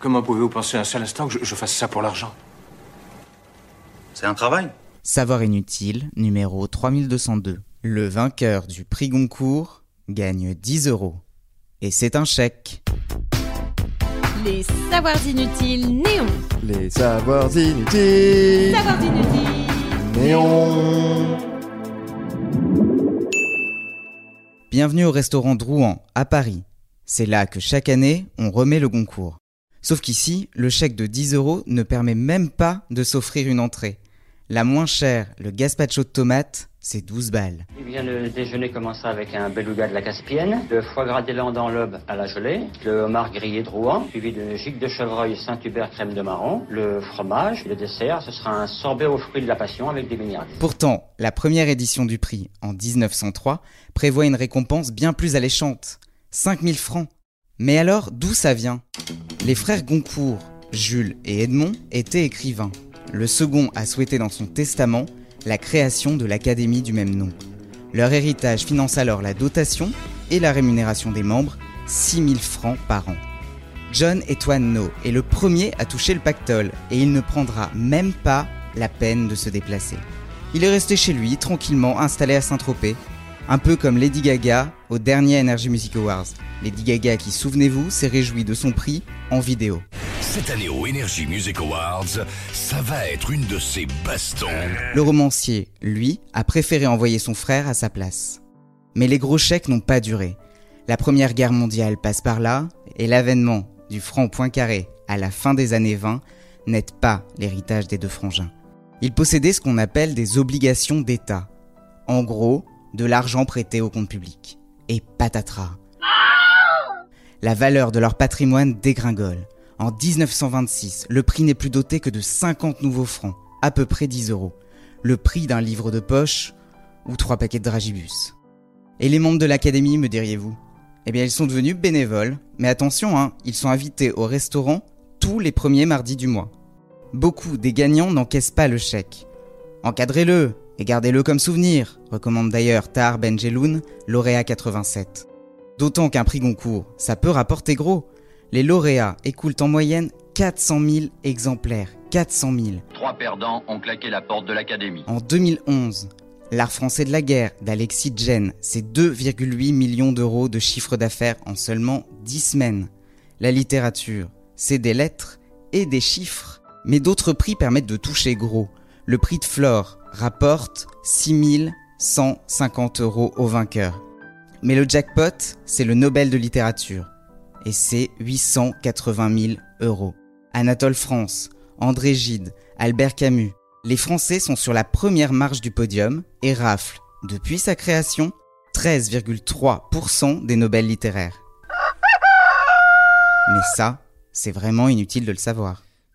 Comment pouvez-vous penser un seul instant que je, je fasse ça pour l'argent? C'est un travail. Savoir inutile, numéro 3202. Le vainqueur du prix Goncourt gagne 10 euros. Et c'est un chèque. Les savoirs inutiles néons. Les savoirs inutiles. Savoirs inutiles. Néon. Bienvenue au restaurant Drouan, à Paris. C'est là que chaque année, on remet le Goncourt. Sauf qu'ici, le chèque de 10 euros ne permet même pas de s'offrir une entrée. La moins chère, le gazpacho de tomate, c'est 12 balles. Eh bien, le déjeuner commencera avec un beluga de la Caspienne, le foie gras d'élan dans l'aube à la gelée, le homard grillé de Rouen, suivi d'une gigue de chevreuil Saint-Hubert crème de marron, le fromage, le dessert, ce sera un sorbet aux fruits de la passion avec des minérales. Pourtant, la première édition du prix, en 1903, prévoit une récompense bien plus alléchante. 5000 francs. Mais alors, d'où ça vient? Les frères Goncourt, Jules et Edmond, étaient écrivains. Le second a souhaité dans son testament la création de l'académie du même nom. Leur héritage finance alors la dotation et la rémunération des membres, 6000 francs par an. John Etouane est le premier à toucher le pactole et il ne prendra même pas la peine de se déplacer. Il est resté chez lui, tranquillement installé à Saint-Tropez, un peu comme Lady Gaga au dernier Energy Music Awards. Lady Gaga qui, souvenez-vous, s'est réjouie de son prix en vidéo. Cette année au Energy Music Awards, ça va être une de ces bastons. Le romancier, lui, a préféré envoyer son frère à sa place. Mais les gros chèques n'ont pas duré. La Première Guerre mondiale passe par là, et l'avènement du franc Poincaré à la fin des années 20 n'aide pas l'héritage des deux frangins. Ils possédaient ce qu'on appelle des obligations d'État. En gros, de l'argent prêté au compte public. Et patatras. La valeur de leur patrimoine dégringole. En 1926, le prix n'est plus doté que de 50 nouveaux francs, à peu près 10 euros. Le prix d'un livre de poche ou trois paquets de dragibus. Et les membres de l'académie, me diriez-vous? Eh bien, ils sont devenus bénévoles, mais attention, hein, ils sont invités au restaurant tous les premiers mardis du mois. Beaucoup des gagnants n'encaissent pas le chèque. Encadrez-le et gardez-le comme souvenir, recommande d'ailleurs Tahar Benjeloun, lauréat 87. D'autant qu'un prix Goncourt, ça peut rapporter gros. Les lauréats écoulent en moyenne 400 000 exemplaires. 400 000. Trois perdants ont claqué la porte de l'académie. En 2011, l'art français de la guerre d'Alexis Jen, c'est 2,8 millions d'euros de chiffre d'affaires en seulement 10 semaines. La littérature, c'est des lettres et des chiffres. Mais d'autres prix permettent de toucher gros. Le prix de Flore rapporte 6150 euros au vainqueur. Mais le jackpot, c'est le Nobel de littérature. Et c'est 880 000 euros. Anatole France, André Gide, Albert Camus. Les Français sont sur la première marche du podium et raflent, depuis sa création, 13,3% des Nobels littéraires. Mais ça, c'est vraiment inutile de le savoir.